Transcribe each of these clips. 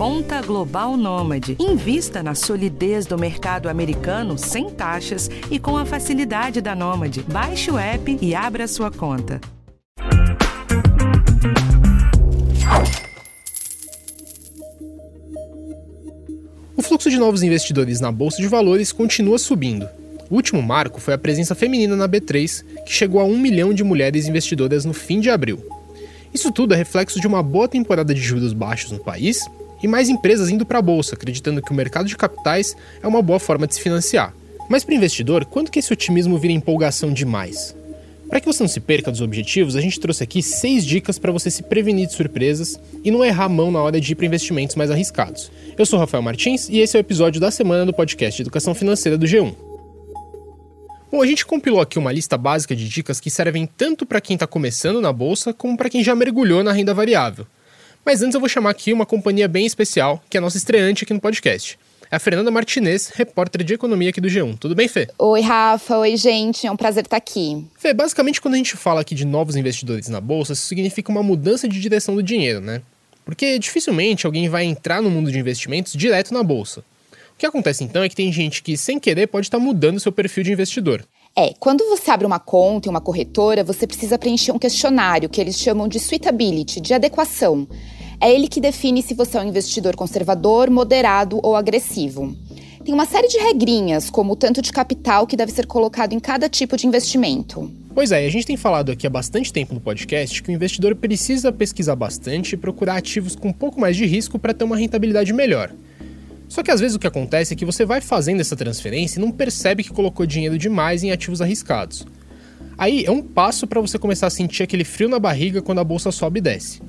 Conta Global Nômade. Invista na solidez do mercado americano sem taxas e com a facilidade da Nômade. Baixe o app e abra sua conta. O fluxo de novos investidores na bolsa de valores continua subindo. O último marco foi a presença feminina na B3, que chegou a um milhão de mulheres investidoras no fim de abril. Isso tudo é reflexo de uma boa temporada de juros baixos no país e mais empresas indo para a bolsa, acreditando que o mercado de capitais é uma boa forma de se financiar. Mas para o investidor, quando que esse otimismo vira empolgação demais? Para que você não se perca dos objetivos, a gente trouxe aqui seis dicas para você se prevenir de surpresas e não errar a mão na hora de ir para investimentos mais arriscados. Eu sou Rafael Martins e esse é o episódio da semana do podcast Educação Financeira do G1. Bom, a gente compilou aqui uma lista básica de dicas que servem tanto para quem está começando na bolsa como para quem já mergulhou na renda variável. Mas antes eu vou chamar aqui uma companhia bem especial, que é a nossa estreante aqui no podcast. É a Fernanda Martinez, repórter de economia aqui do G1. Tudo bem, Fê? Oi, Rafa. Oi, gente. É um prazer estar aqui. Fê, basicamente quando a gente fala aqui de novos investidores na bolsa, isso significa uma mudança de direção do dinheiro, né? Porque dificilmente alguém vai entrar no mundo de investimentos direto na bolsa. O que acontece então é que tem gente que, sem querer, pode estar mudando seu perfil de investidor. É, quando você abre uma conta em uma corretora, você precisa preencher um questionário que eles chamam de suitability, de adequação. É ele que define se você é um investidor conservador, moderado ou agressivo. Tem uma série de regrinhas, como o tanto de capital que deve ser colocado em cada tipo de investimento. Pois é, a gente tem falado aqui há bastante tempo no podcast que o investidor precisa pesquisar bastante e procurar ativos com um pouco mais de risco para ter uma rentabilidade melhor. Só que às vezes o que acontece é que você vai fazendo essa transferência e não percebe que colocou dinheiro demais em ativos arriscados. Aí é um passo para você começar a sentir aquele frio na barriga quando a bolsa sobe e desce.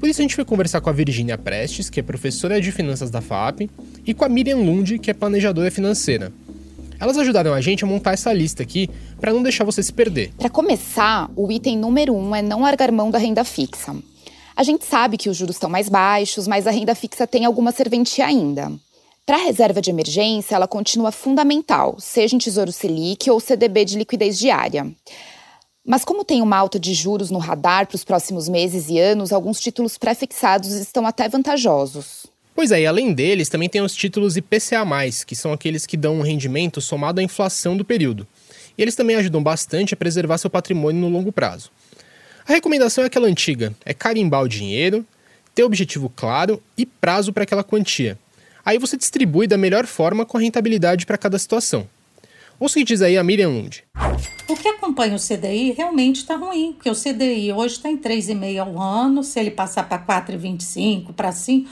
Por isso a gente foi conversar com a Virginia Prestes, que é professora de finanças da FAP, e com a Miriam Lund, que é planejadora financeira. Elas ajudaram a gente a montar essa lista aqui para não deixar você se perder. Para começar, o item número um é não largar mão da renda fixa. A gente sabe que os juros estão mais baixos, mas a renda fixa tem alguma serventia ainda. Para a reserva de emergência, ela continua fundamental, seja em Tesouro Selic ou CDB de liquidez diária. Mas como tem uma alta de juros no radar para os próximos meses e anos, alguns títulos pré-fixados estão até vantajosos. Pois é, e além deles, também tem os títulos IPCA+, que são aqueles que dão um rendimento somado à inflação do período. E eles também ajudam bastante a preservar seu patrimônio no longo prazo. A recomendação é aquela antiga, é carimbar o dinheiro, ter objetivo claro e prazo para aquela quantia. Aí você distribui da melhor forma com a rentabilidade para cada situação. Ouça o que diz aí a Miriam Lund. O que acompanha o CDI realmente está ruim, porque o CDI hoje está em 3,5 ao ano, se ele passar para 4,25, para 5,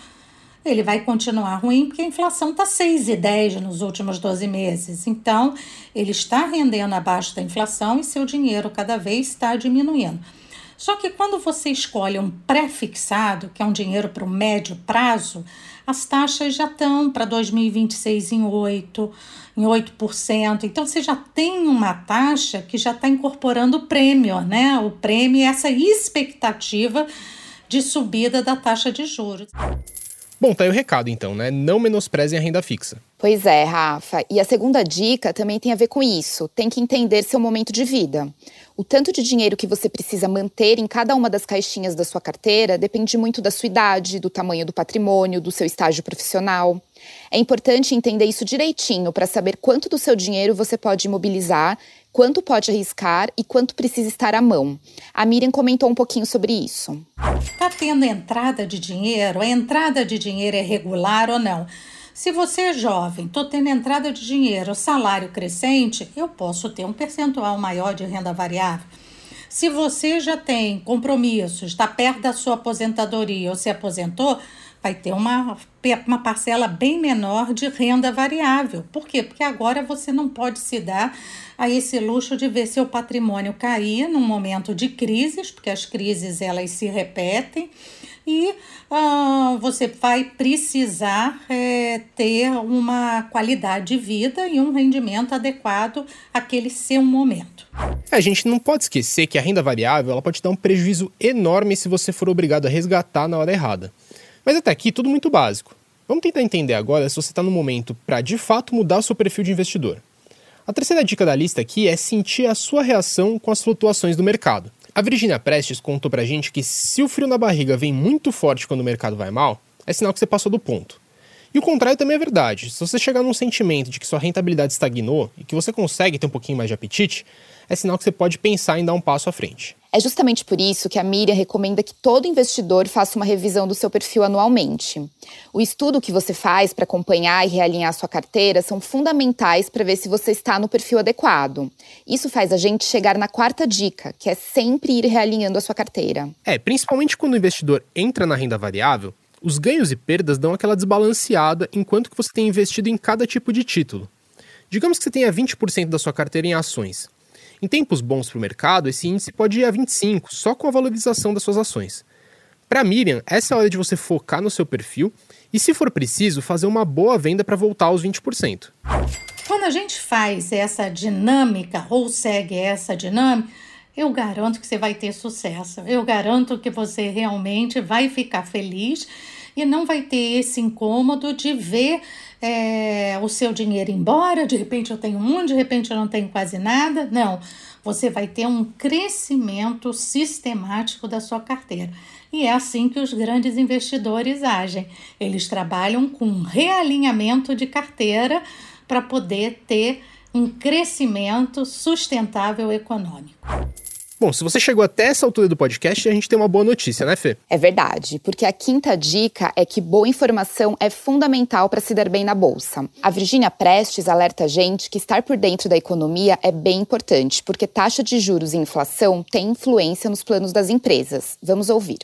ele vai continuar ruim, porque a inflação está 6,10 nos últimos 12 meses. Então, ele está rendendo abaixo da inflação e seu dinheiro cada vez está diminuindo. Só que quando você escolhe um pré-fixado, que é um dinheiro para o médio prazo, as taxas já estão para 2026 em 8%, em 8%. Então você já tem uma taxa que já está incorporando o prêmio, né? O prêmio é essa expectativa de subida da taxa de juros. Bom, tá aí o recado então, né? Não menosprezem a renda fixa. Pois é, Rafa. E a segunda dica também tem a ver com isso. Tem que entender seu momento de vida. O tanto de dinheiro que você precisa manter em cada uma das caixinhas da sua carteira depende muito da sua idade, do tamanho do patrimônio, do seu estágio profissional. É importante entender isso direitinho para saber quanto do seu dinheiro você pode imobilizar, quanto pode arriscar e quanto precisa estar à mão. A Miriam comentou um pouquinho sobre isso. Está tendo entrada de dinheiro? A entrada de dinheiro é regular ou não? Se você é jovem, estou tendo entrada de dinheiro, salário crescente, eu posso ter um percentual maior de renda variável. Se você já tem compromissos, está perto da sua aposentadoria ou se aposentou, vai ter uma, uma parcela bem menor de renda variável. Por quê? Porque agora você não pode se dar a esse luxo de ver seu patrimônio cair num momento de crises, porque as crises elas se repetem e uh, você vai precisar é, ter uma qualidade de vida e um rendimento adequado àquele seu momento. É, a gente não pode esquecer que a renda variável ela pode dar um prejuízo enorme se você for obrigado a resgatar na hora errada. Mas até aqui tudo muito básico. Vamos tentar entender agora se você está no momento para de fato mudar o seu perfil de investidor. A terceira dica da lista aqui é sentir a sua reação com as flutuações do mercado. A Virginia Prestes contou pra gente que se o frio na barriga vem muito forte quando o mercado vai mal, é sinal que você passou do ponto. E o contrário também é verdade. Se você chegar num sentimento de que sua rentabilidade estagnou e que você consegue ter um pouquinho mais de apetite, é sinal que você pode pensar em dar um passo à frente. É justamente por isso que a Miriam recomenda que todo investidor faça uma revisão do seu perfil anualmente. O estudo que você faz para acompanhar e realinhar sua carteira são fundamentais para ver se você está no perfil adequado. Isso faz a gente chegar na quarta dica, que é sempre ir realinhando a sua carteira. É, principalmente quando o investidor entra na renda variável, os ganhos e perdas dão aquela desbalanceada enquanto que você tem investido em cada tipo de título. Digamos que você tenha 20% da sua carteira em ações. Em tempos bons para o mercado, esse índice pode ir a 25%, só com a valorização das suas ações. Para Miriam, essa é a hora de você focar no seu perfil e, se for preciso, fazer uma boa venda para voltar aos 20%. Quando a gente faz essa dinâmica ou segue essa dinâmica, eu garanto que você vai ter sucesso. Eu garanto que você realmente vai ficar feliz e não vai ter esse incômodo de ver é, o seu dinheiro embora. De repente eu tenho um, de repente eu não tenho quase nada. Não, você vai ter um crescimento sistemático da sua carteira. E é assim que os grandes investidores agem. Eles trabalham com realinhamento de carteira para poder ter um crescimento sustentável econômico. Bom, se você chegou até essa altura do podcast, a gente tem uma boa notícia, né, Fê? É verdade, porque a quinta dica é que boa informação é fundamental para se dar bem na bolsa. A Virginia Prestes alerta a gente que estar por dentro da economia é bem importante, porque taxa de juros e inflação têm influência nos planos das empresas. Vamos ouvir.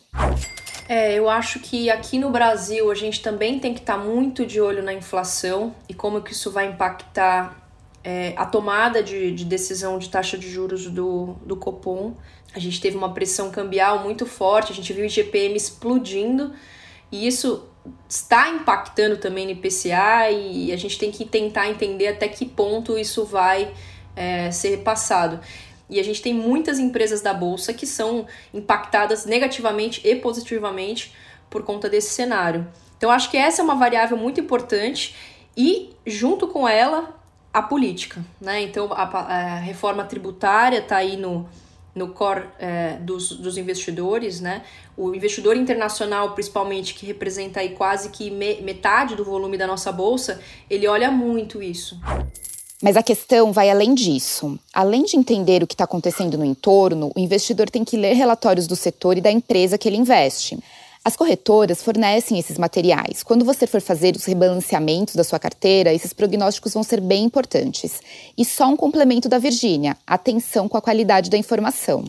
É, eu acho que aqui no Brasil a gente também tem que estar tá muito de olho na inflação e como que isso vai impactar é, a tomada de, de, decisão de taxa de juros do, do Copom. A gente teve uma pressão cambial muito forte, a gente viu o IGPM explodindo e isso está impactando também no IPCA e a gente tem que tentar entender até que ponto isso vai é, ser repassado. E a gente tem muitas empresas da Bolsa que são impactadas negativamente e positivamente por conta desse cenário. Então, acho que essa é uma variável muito importante e, junto com ela, a política, né? Então a, a reforma tributária está aí no, no core é, dos, dos investidores, né? O investidor internacional, principalmente, que representa aí quase que me, metade do volume da nossa bolsa, ele olha muito isso. Mas a questão vai além disso. Além de entender o que está acontecendo no entorno, o investidor tem que ler relatórios do setor e da empresa que ele investe. As corretoras fornecem esses materiais. Quando você for fazer os rebalanceamentos da sua carteira, esses prognósticos vão ser bem importantes. E só um complemento da Virgínia: atenção com a qualidade da informação.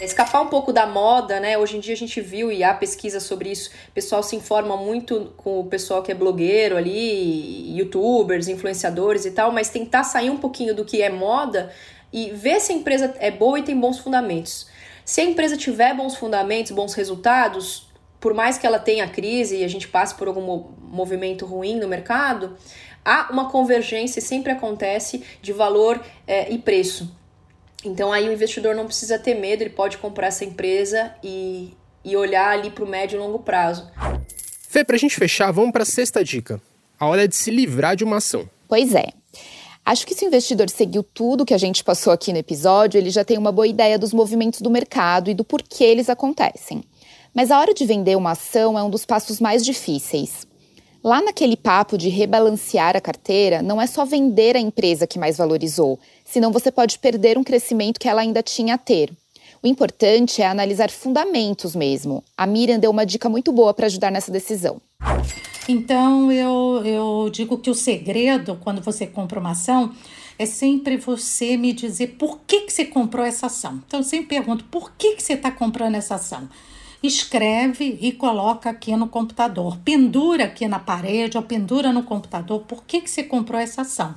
Escapar um pouco da moda, né? Hoje em dia a gente viu e há pesquisa sobre isso. O pessoal se informa muito com o pessoal que é blogueiro ali, youtubers, influenciadores e tal, mas tentar sair um pouquinho do que é moda e ver se a empresa é boa e tem bons fundamentos. Se a empresa tiver bons fundamentos, bons resultados, por mais que ela tenha crise e a gente passe por algum movimento ruim no mercado, há uma convergência, sempre acontece, de valor é, e preço. Então aí o investidor não precisa ter medo, ele pode comprar essa empresa e, e olhar ali para o médio e longo prazo. Fê, para a gente fechar, vamos para a sexta dica. A hora é de se livrar de uma ação. Pois é. Acho que se o investidor seguiu tudo que a gente passou aqui no episódio, ele já tem uma boa ideia dos movimentos do mercado e do porquê eles acontecem. Mas a hora de vender uma ação é um dos passos mais difíceis. Lá naquele papo de rebalancear a carteira, não é só vender a empresa que mais valorizou, senão você pode perder um crescimento que ela ainda tinha a ter. O importante é analisar fundamentos mesmo. A Miriam deu uma dica muito boa para ajudar nessa decisão. Então, eu, eu digo que o segredo, quando você compra uma ação, é sempre você me dizer por que, que você comprou essa ação. Então, eu sempre pergunto, por que, que você está comprando essa ação? Escreve e coloca aqui no computador. Pendura aqui na parede ou pendura no computador. Por que, que você comprou essa ação?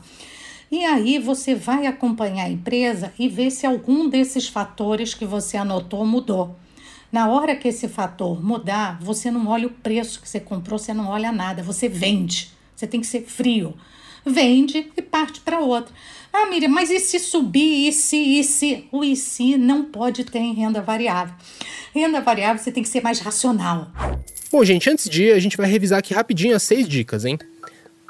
E aí você vai acompanhar a empresa e ver se algum desses fatores que você anotou mudou. Na hora que esse fator mudar, você não olha o preço que você comprou, você não olha nada, você vende. Você tem que ser frio. Vende e parte para outra. Ah, Miriam, mas e se subir? E se, e se? O e se não pode ter em renda variável. Renda variável você tem que ser mais racional. Bom, gente, antes de ir, a gente vai revisar aqui rapidinho as seis dicas, hein?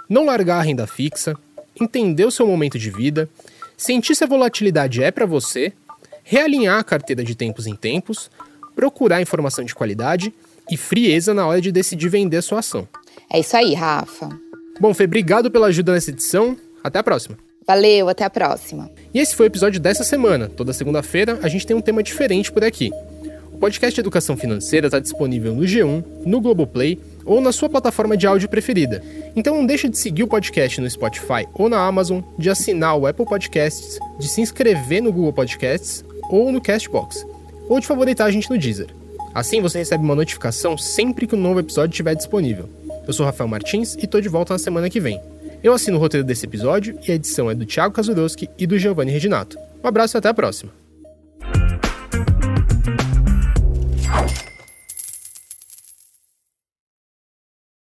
Não largar a renda fixa, entender o seu momento de vida, sentir se a volatilidade é para você, realinhar a carteira de tempos em tempos, procurar informação de qualidade e frieza na hora de decidir vender a sua ação. É isso aí, Rafa. Bom, Fê, obrigado pela ajuda nessa edição. Até a próxima. Valeu, até a próxima. E esse foi o episódio dessa semana. Toda segunda-feira a gente tem um tema diferente por aqui. O podcast Educação Financeira está disponível no G1, no Globoplay ou na sua plataforma de áudio preferida. Então não deixe de seguir o podcast no Spotify ou na Amazon, de assinar o Apple Podcasts, de se inscrever no Google Podcasts ou no Castbox, ou de favoritar a gente no Deezer. Assim você recebe uma notificação sempre que um novo episódio estiver disponível. Eu sou Rafael Martins e estou de volta na semana que vem. Eu assino o roteiro desse episódio e a edição é do Thiago Kazurowski e do Giovanni Reginato. Um abraço e até a próxima.